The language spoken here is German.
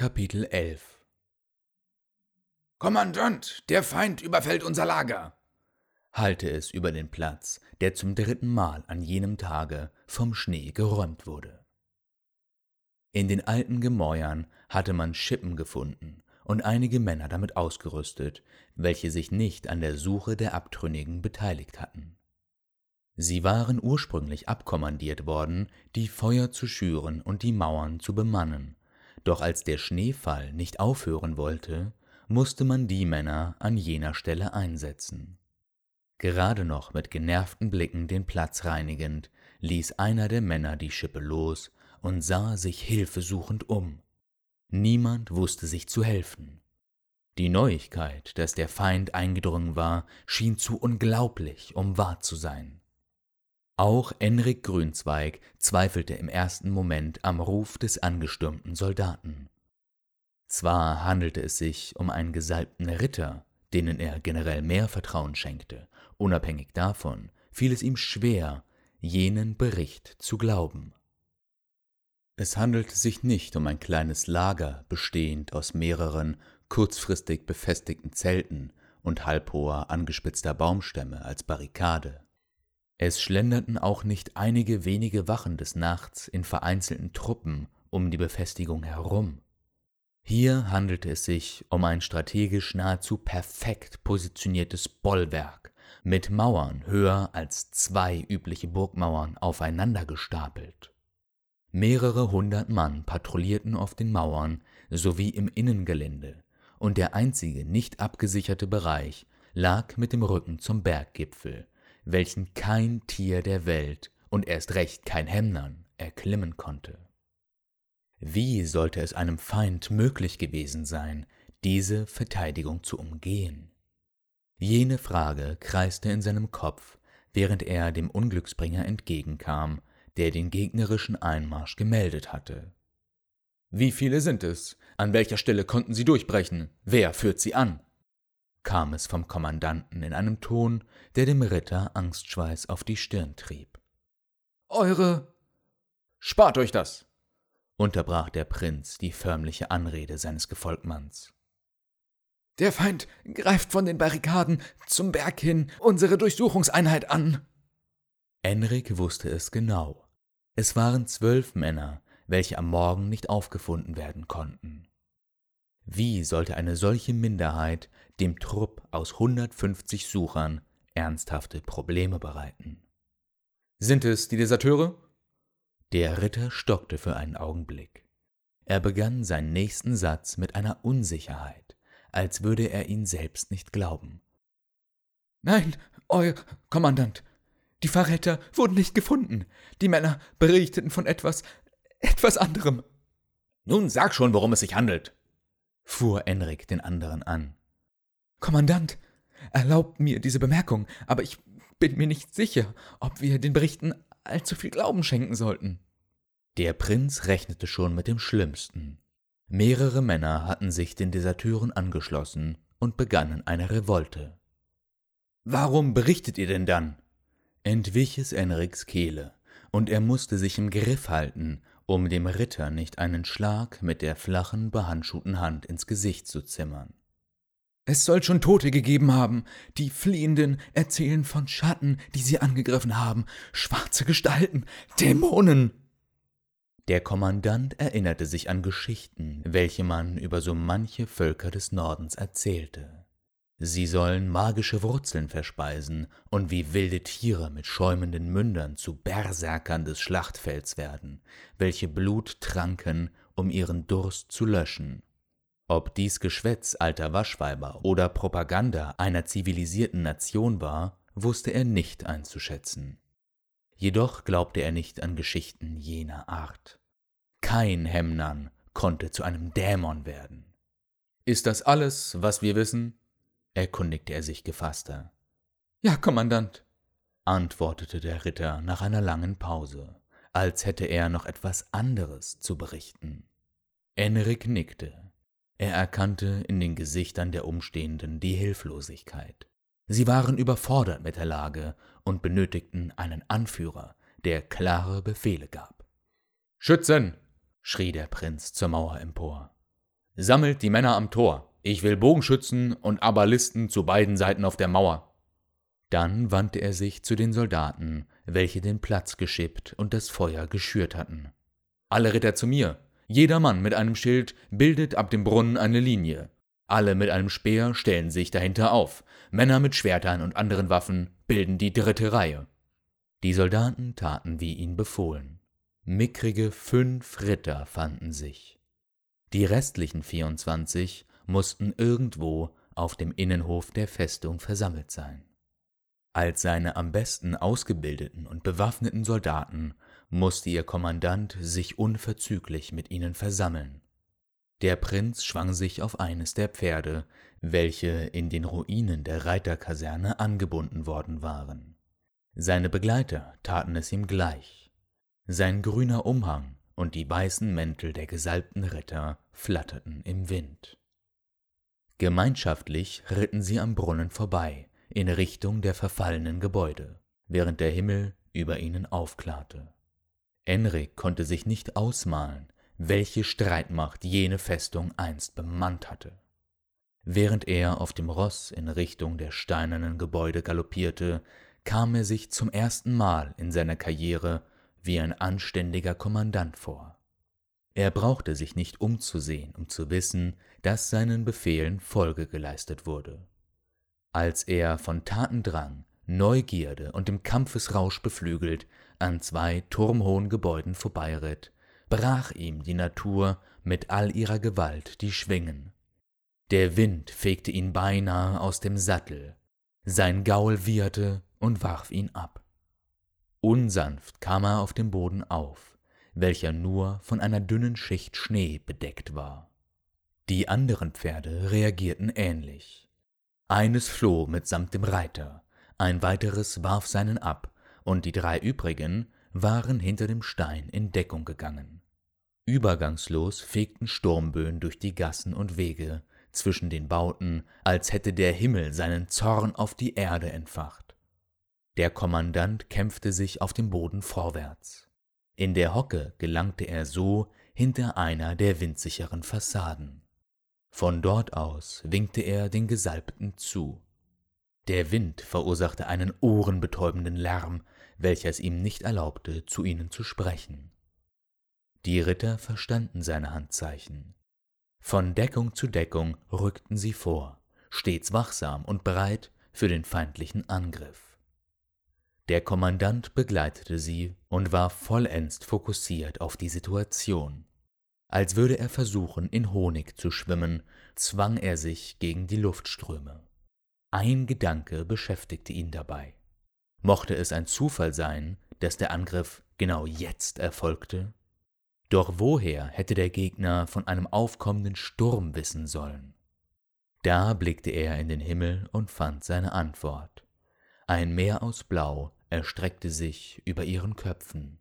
Kapitel 11 Kommandant, der Feind überfällt unser Lager, hallte es über den Platz, der zum dritten Mal an jenem Tage vom Schnee geräumt wurde. In den alten Gemäuern hatte man Schippen gefunden und einige Männer damit ausgerüstet, welche sich nicht an der Suche der Abtrünnigen beteiligt hatten. Sie waren ursprünglich abkommandiert worden, die Feuer zu schüren und die Mauern zu bemannen, doch als der Schneefall nicht aufhören wollte, musste man die Männer an jener Stelle einsetzen. Gerade noch mit genervten Blicken den Platz reinigend, ließ einer der Männer die Schippe los und sah sich hilfesuchend um. Niemand wusste sich zu helfen. Die Neuigkeit, dass der Feind eingedrungen war, schien zu unglaublich, um wahr zu sein. Auch Enrik Grünzweig zweifelte im ersten Moment am Ruf des angestürmten Soldaten. Zwar handelte es sich um einen gesalbten Ritter, denen er generell mehr Vertrauen schenkte, unabhängig davon fiel es ihm schwer, jenen Bericht zu glauben. Es handelte sich nicht um ein kleines Lager bestehend aus mehreren kurzfristig befestigten Zelten und halbhoher angespitzter Baumstämme als Barrikade. Es schlenderten auch nicht einige wenige Wachen des Nachts in vereinzelten Truppen um die Befestigung herum. Hier handelte es sich um ein strategisch nahezu perfekt positioniertes Bollwerk mit Mauern höher als zwei übliche Burgmauern aufeinander gestapelt. Mehrere hundert Mann patrouillierten auf den Mauern sowie im Innengelände, und der einzige nicht abgesicherte Bereich lag mit dem Rücken zum Berggipfel, welchen kein Tier der Welt und erst recht kein Hemnern erklimmen konnte. Wie sollte es einem Feind möglich gewesen sein, diese Verteidigung zu umgehen? Jene Frage kreiste in seinem Kopf, während er dem Unglücksbringer entgegenkam, der den gegnerischen Einmarsch gemeldet hatte. Wie viele sind es? An welcher Stelle konnten sie durchbrechen? Wer führt sie an? Kam es vom Kommandanten in einem Ton, der dem Ritter Angstschweiß auf die Stirn trieb. Eure. Spart euch das! unterbrach der Prinz die förmliche Anrede seines Gefolgmanns. Der Feind greift von den Barrikaden zum Berg hin unsere Durchsuchungseinheit an. Enrik wusste es genau. Es waren zwölf Männer, welche am Morgen nicht aufgefunden werden konnten. Wie sollte eine solche Minderheit dem Trupp aus 150 Suchern ernsthafte Probleme bereiten? Sind es die Deserteure? Der Ritter stockte für einen Augenblick. Er begann seinen nächsten Satz mit einer Unsicherheit, als würde er ihn selbst nicht glauben. Nein, euer Kommandant, die Verräter wurden nicht gefunden. Die Männer berichteten von etwas, etwas anderem. Nun sag schon, worum es sich handelt, fuhr Enrik den anderen an. Kommandant, erlaubt mir diese Bemerkung, aber ich bin mir nicht sicher, ob wir den Berichten allzu viel Glauben schenken sollten. Der Prinz rechnete schon mit dem Schlimmsten. Mehrere Männer hatten sich den Deserteuren angeschlossen und begannen eine Revolte. Warum berichtet ihr denn dann? entwich es Enriks Kehle, und er musste sich im Griff halten, um dem Ritter nicht einen Schlag mit der flachen, behandschuhten Hand ins Gesicht zu zimmern. Es soll schon Tote gegeben haben. Die Fliehenden erzählen von Schatten, die sie angegriffen haben, schwarze Gestalten, Dämonen. Der Kommandant erinnerte sich an Geschichten, welche man über so manche Völker des Nordens erzählte. Sie sollen magische Wurzeln verspeisen und wie wilde Tiere mit schäumenden Mündern zu Berserkern des Schlachtfelds werden, welche Blut tranken, um ihren Durst zu löschen ob dies Geschwätz alter Waschweiber oder Propaganda einer zivilisierten Nation war, wusste er nicht einzuschätzen. Jedoch glaubte er nicht an Geschichten jener Art. Kein Hemnan konnte zu einem Dämon werden. Ist das alles, was wir wissen? Erkundigte er sich gefasster. Ja, Kommandant, antwortete der Ritter nach einer langen Pause, als hätte er noch etwas anderes zu berichten. Enrik nickte. Er erkannte in den Gesichtern der Umstehenden die Hilflosigkeit. Sie waren überfordert mit der Lage und benötigten einen Anführer, der klare Befehle gab. Schützen! schrie der Prinz zur Mauer empor. Sammelt die Männer am Tor. Ich will Bogenschützen und Abalisten zu beiden Seiten auf der Mauer. Dann wandte er sich zu den Soldaten, welche den Platz geschippt und das Feuer geschürt hatten. Alle Ritter zu mir. Jeder Mann mit einem Schild bildet ab dem Brunnen eine Linie. Alle mit einem Speer stellen sich dahinter auf. Männer mit Schwertern und anderen Waffen bilden die dritte Reihe. Die Soldaten taten wie ihnen befohlen. Mickrige fünf Ritter fanden sich. Die restlichen 24 mussten irgendwo auf dem Innenhof der Festung versammelt sein. Als seine am besten ausgebildeten und bewaffneten Soldaten musste ihr Kommandant sich unverzüglich mit ihnen versammeln. Der Prinz schwang sich auf eines der Pferde, welche in den Ruinen der Reiterkaserne angebunden worden waren. Seine Begleiter taten es ihm gleich. Sein grüner Umhang und die weißen Mäntel der gesalbten Ritter flatterten im Wind. Gemeinschaftlich ritten sie am Brunnen vorbei, in Richtung der verfallenen Gebäude, während der Himmel über ihnen aufklarte. Enrik konnte sich nicht ausmalen, welche Streitmacht jene Festung einst bemannt hatte. Während er auf dem Ross in Richtung der steinernen Gebäude galoppierte, kam er sich zum ersten Mal in seiner Karriere wie ein anständiger Kommandant vor. Er brauchte sich nicht umzusehen, um zu wissen, dass seinen Befehlen Folge geleistet wurde. Als er von Tatendrang, Neugierde und dem Kampfesrausch beflügelt an zwei turmhohen Gebäuden vorbeiritt, brach ihm die Natur mit all ihrer Gewalt die Schwingen. Der Wind fegte ihn beinahe aus dem Sattel, sein Gaul wieherte und warf ihn ab. Unsanft kam er auf dem Boden auf, welcher nur von einer dünnen Schicht Schnee bedeckt war. Die anderen Pferde reagierten ähnlich. Eines floh mitsamt dem Reiter, ein weiteres warf seinen ab, und die drei übrigen waren hinter dem Stein in Deckung gegangen. Übergangslos fegten Sturmböen durch die Gassen und Wege zwischen den Bauten, als hätte der Himmel seinen Zorn auf die Erde entfacht. Der Kommandant kämpfte sich auf dem Boden vorwärts. In der Hocke gelangte er so hinter einer der windsicheren Fassaden. Von dort aus winkte er den Gesalbten zu. Der Wind verursachte einen ohrenbetäubenden Lärm, welcher es ihm nicht erlaubte, zu ihnen zu sprechen. Die Ritter verstanden seine Handzeichen. Von Deckung zu Deckung rückten sie vor, stets wachsam und bereit für den feindlichen Angriff. Der Kommandant begleitete sie und war vollends fokussiert auf die Situation. Als würde er versuchen, in Honig zu schwimmen, zwang er sich gegen die Luftströme. Ein Gedanke beschäftigte ihn dabei. Mochte es ein Zufall sein, dass der Angriff genau jetzt erfolgte? Doch woher hätte der Gegner von einem aufkommenden Sturm wissen sollen? Da blickte er in den Himmel und fand seine Antwort. Ein Meer aus Blau erstreckte sich über ihren Köpfen.